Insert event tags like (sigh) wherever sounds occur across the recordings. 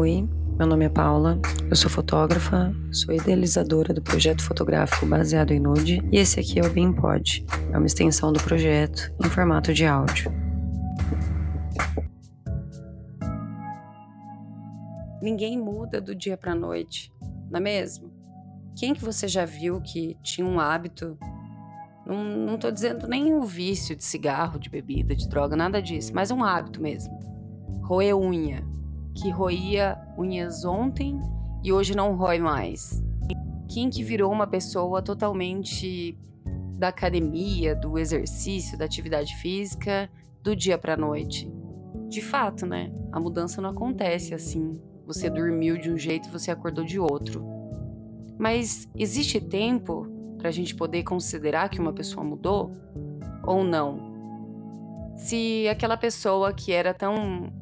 Oi, meu nome é Paula, eu sou fotógrafa, sou idealizadora do projeto fotográfico baseado em nude e esse aqui é o BeamPod, é uma extensão do projeto em formato de áudio. Ninguém muda do dia para noite, não é mesmo? Quem que você já viu que tinha um hábito não, não tô dizendo nem o vício de cigarro, de bebida, de droga, nada disso, mas um hábito mesmo. Roer unha, que roía unhas ontem e hoje não rói mais. Quem que virou uma pessoa totalmente da academia, do exercício, da atividade física, do dia para noite? De fato, né? A mudança não acontece assim. Você dormiu de um jeito e você acordou de outro. Mas existe tempo para a gente poder considerar que uma pessoa mudou ou não? Se aquela pessoa que era tão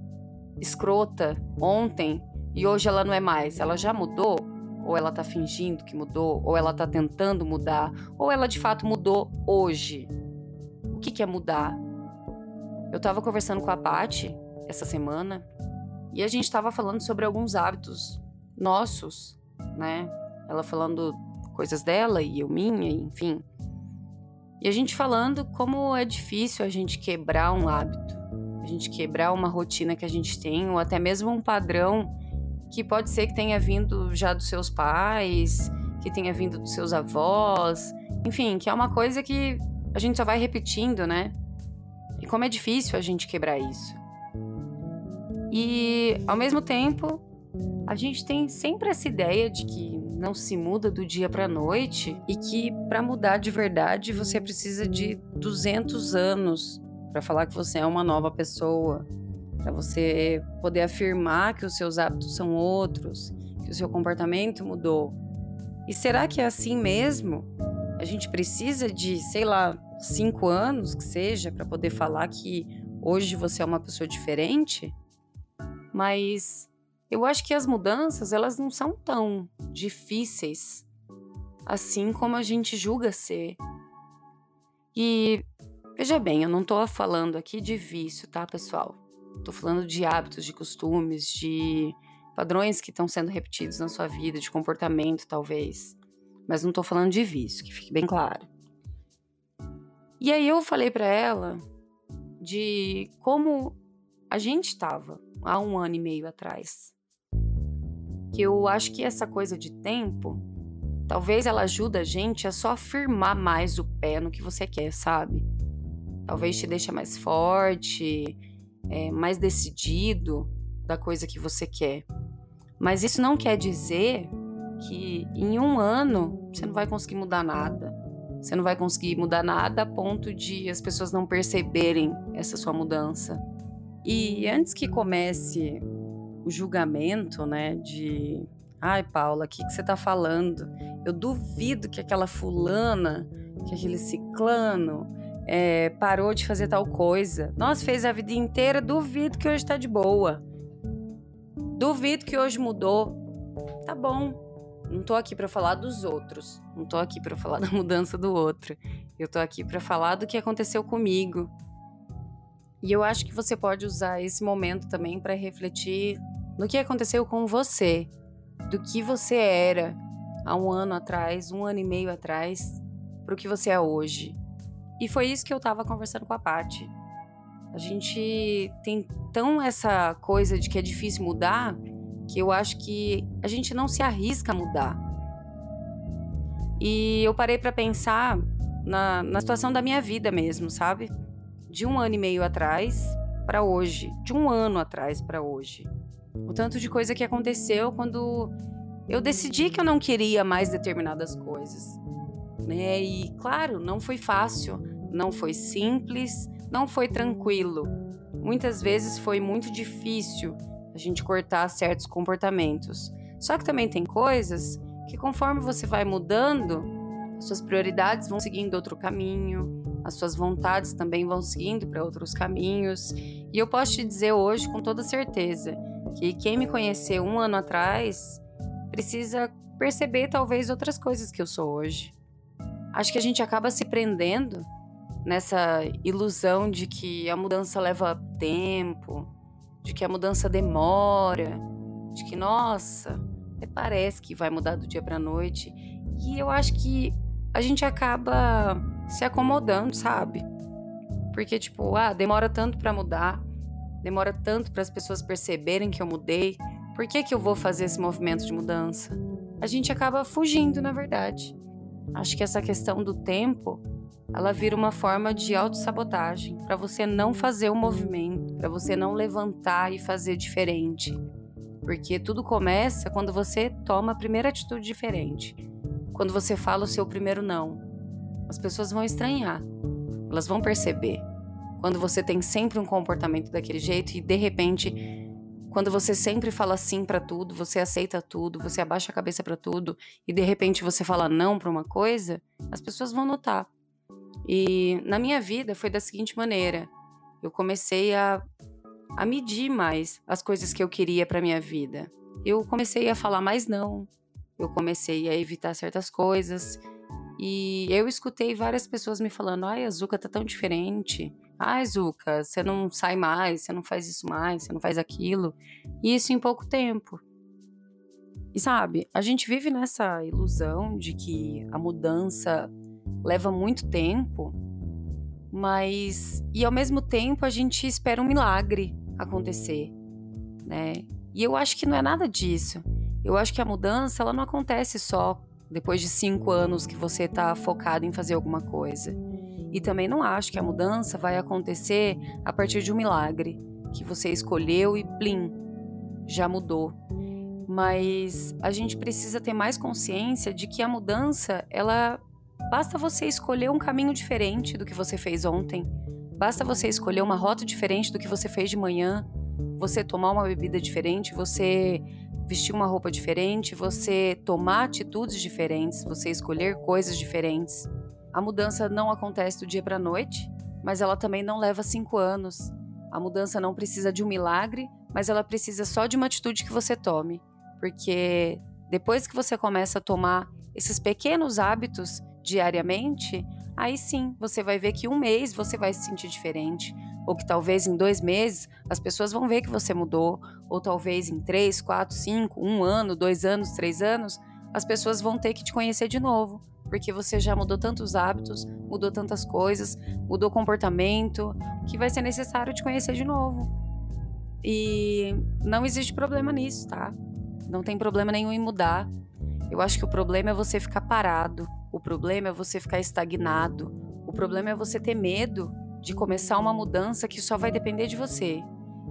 escrota ontem e hoje ela não é mais, ela já mudou? Ou ela tá fingindo que mudou? Ou ela tá tentando mudar? Ou ela de fato mudou hoje? O que, que é mudar? Eu tava conversando com a Paty essa semana e a gente tava falando sobre alguns hábitos nossos, né? Ela falando coisas dela e eu minha, enfim. E a gente falando como é difícil a gente quebrar um hábito a gente quebrar uma rotina que a gente tem, ou até mesmo um padrão que pode ser que tenha vindo já dos seus pais, que tenha vindo dos seus avós, enfim, que é uma coisa que a gente só vai repetindo, né? E como é difícil a gente quebrar isso. E ao mesmo tempo, a gente tem sempre essa ideia de que não se muda do dia para noite e que para mudar de verdade você precisa de 200 anos para falar que você é uma nova pessoa, para você poder afirmar que os seus hábitos são outros, que o seu comportamento mudou. E será que é assim mesmo? A gente precisa de, sei lá, cinco anos que seja para poder falar que hoje você é uma pessoa diferente? Mas eu acho que as mudanças elas não são tão difíceis assim como a gente julga ser. E Veja bem, eu não estou falando aqui de vício, tá, pessoal? Estou falando de hábitos, de costumes, de padrões que estão sendo repetidos na sua vida, de comportamento, talvez. Mas não estou falando de vício, que fique bem claro. E aí eu falei para ela de como a gente estava há um ano e meio atrás. Que eu acho que essa coisa de tempo, talvez ela ajude a gente a só afirmar mais o pé no que você quer, sabe? Talvez te deixe mais forte, é, mais decidido da coisa que você quer. Mas isso não quer dizer que em um ano você não vai conseguir mudar nada. Você não vai conseguir mudar nada a ponto de as pessoas não perceberem essa sua mudança. E antes que comece o julgamento, né, de ai, Paula, o que, que você tá falando? Eu duvido que aquela fulana, que aquele ciclano, é, parou de fazer tal coisa. Nossa, fez a vida inteira, duvido que hoje tá de boa. Duvido que hoje mudou. Tá bom. Não tô aqui para falar dos outros. Não tô aqui para falar (laughs) da mudança do outro. Eu tô aqui para falar do que aconteceu comigo. E eu acho que você pode usar esse momento também para refletir no que aconteceu com você, do que você era há um ano atrás, um ano e meio atrás, para o que você é hoje. E foi isso que eu tava conversando com a Paty. A gente tem tão essa coisa de que é difícil mudar que eu acho que a gente não se arrisca a mudar. E eu parei para pensar na, na situação da minha vida mesmo, sabe? De um ano e meio atrás para hoje, de um ano atrás para hoje. O tanto de coisa que aconteceu quando eu decidi que eu não queria mais determinadas coisas né? E claro, não foi fácil, não foi simples, não foi tranquilo. Muitas vezes foi muito difícil a gente cortar certos comportamentos. Só que também tem coisas que conforme você vai mudando, suas prioridades vão seguindo outro caminho, as suas vontades também vão seguindo para outros caminhos. E eu posso te dizer hoje com toda certeza que quem me conheceu um ano atrás precisa perceber talvez outras coisas que eu sou hoje acho que a gente acaba se prendendo nessa ilusão de que a mudança leva tempo, de que a mudança demora, de que, nossa, até parece que vai mudar do dia para noite. E eu acho que a gente acaba se acomodando, sabe? Porque, tipo, ah, demora tanto para mudar, demora tanto para as pessoas perceberem que eu mudei. Por que, que eu vou fazer esse movimento de mudança? A gente acaba fugindo, na verdade. Acho que essa questão do tempo, ela vira uma forma de autossabotagem, para você não fazer o movimento, para você não levantar e fazer diferente. Porque tudo começa quando você toma a primeira atitude diferente. Quando você fala o seu primeiro não. As pessoas vão estranhar. Elas vão perceber. Quando você tem sempre um comportamento daquele jeito e de repente, quando você sempre fala sim para tudo, você aceita tudo, você abaixa a cabeça para tudo e de repente você fala não para uma coisa, as pessoas vão notar. E na minha vida foi da seguinte maneira: eu comecei a, a medir mais as coisas que eu queria para minha vida. Eu comecei a falar mais não, eu comecei a evitar certas coisas. E eu escutei várias pessoas me falando: ai, a Zuka tá tão diferente. Ai, Zuka, você não sai mais, você não faz isso mais, você não faz aquilo. E isso em pouco tempo. E sabe, a gente vive nessa ilusão de que a mudança leva muito tempo, mas. E ao mesmo tempo a gente espera um milagre acontecer, né? E eu acho que não é nada disso. Eu acho que a mudança ela não acontece só depois de cinco anos que você está focado em fazer alguma coisa. E também não acho que a mudança vai acontecer a partir de um milagre que você escolheu e plim, já mudou. Mas a gente precisa ter mais consciência de que a mudança, ela basta você escolher um caminho diferente do que você fez ontem. Basta você escolher uma rota diferente do que você fez de manhã, você tomar uma bebida diferente, você vestir uma roupa diferente, você tomar atitudes diferentes, você escolher coisas diferentes. A mudança não acontece do dia para a noite, mas ela também não leva cinco anos. A mudança não precisa de um milagre, mas ela precisa só de uma atitude que você tome. Porque depois que você começa a tomar esses pequenos hábitos diariamente, aí sim você vai ver que um mês você vai se sentir diferente ou que talvez em dois meses as pessoas vão ver que você mudou, ou talvez em três, quatro, cinco, um ano, dois anos, três anos, as pessoas vão ter que te conhecer de novo, porque você já mudou tantos hábitos, mudou tantas coisas, mudou comportamento, que vai ser necessário te conhecer de novo. E não existe problema nisso, tá? Não tem problema nenhum em mudar. Eu acho que o problema é você ficar parado, o problema é você ficar estagnado, o problema é você ter medo de começar uma mudança que só vai depender de você.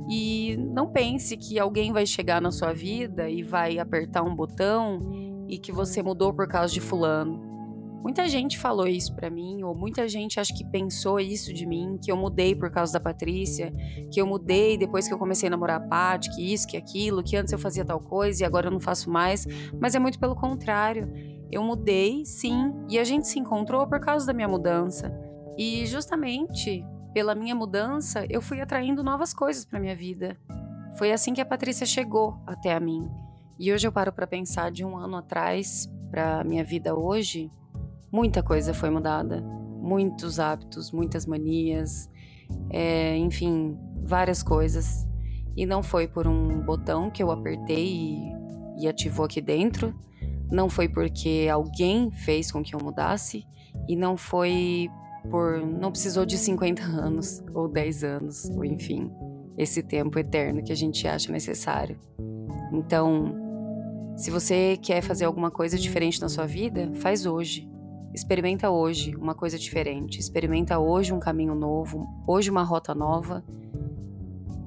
E não pense que alguém vai chegar na sua vida e vai apertar um botão e que você mudou por causa de fulano. Muita gente falou isso para mim, ou muita gente acho que pensou isso de mim, que eu mudei por causa da Patrícia, que eu mudei depois que eu comecei a namorar a Paty, que isso, que aquilo, que antes eu fazia tal coisa e agora eu não faço mais. Mas é muito pelo contrário. Eu mudei, sim, e a gente se encontrou por causa da minha mudança. E justamente pela minha mudança, eu fui atraindo novas coisas para minha vida. Foi assim que a Patrícia chegou até a mim. E hoje eu paro para pensar de um ano atrás para minha vida hoje, muita coisa foi mudada, muitos hábitos, muitas manias, é, enfim, várias coisas. E não foi por um botão que eu apertei e, e ativou aqui dentro, não foi porque alguém fez com que eu mudasse, e não foi por. não precisou de 50 (laughs) anos, ou 10 anos, ou enfim, esse tempo eterno que a gente acha necessário. Então, se você quer fazer alguma coisa diferente na sua vida, faz hoje. Experimenta hoje uma coisa diferente. Experimenta hoje um caminho novo, hoje uma rota nova.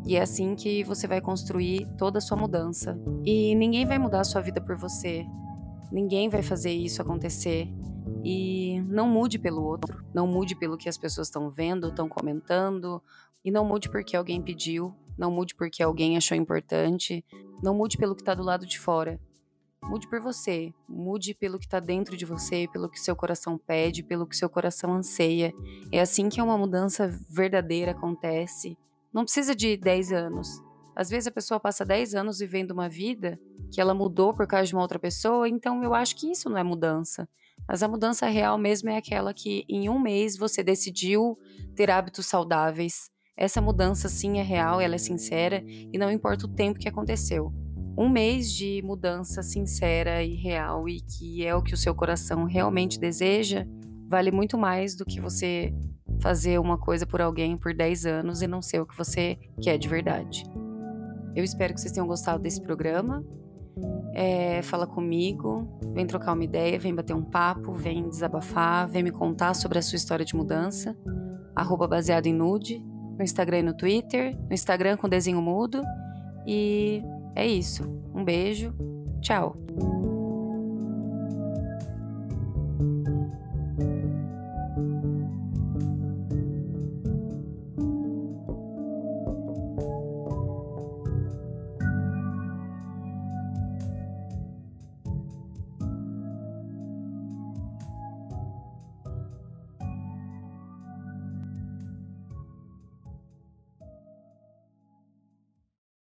E é assim que você vai construir toda a sua mudança. E ninguém vai mudar a sua vida por você. Ninguém vai fazer isso acontecer. E não mude pelo outro, não mude pelo que as pessoas estão vendo, estão comentando, e não mude porque alguém pediu, não mude porque alguém achou importante, não mude pelo que está do lado de fora. Mude por você, mude pelo que está dentro de você, pelo que seu coração pede, pelo que seu coração anseia. É assim que uma mudança verdadeira acontece. Não precisa de 10 anos. Às vezes a pessoa passa 10 anos vivendo uma vida que ela mudou por causa de uma outra pessoa, então eu acho que isso não é mudança. Mas a mudança real mesmo é aquela que em um mês você decidiu ter hábitos saudáveis. Essa mudança sim é real, ela é sincera e não importa o tempo que aconteceu. um mês de mudança sincera e real e que é o que o seu coração realmente deseja, vale muito mais do que você fazer uma coisa por alguém por 10 anos e não ser o que você quer de verdade. Eu espero que vocês tenham gostado desse programa. É, fala comigo, vem trocar uma ideia, vem bater um papo, vem desabafar, vem me contar sobre a sua história de mudança. Arroba baseado em nude, no Instagram e no Twitter, no Instagram com desenho mudo. E é isso. Um beijo. Tchau.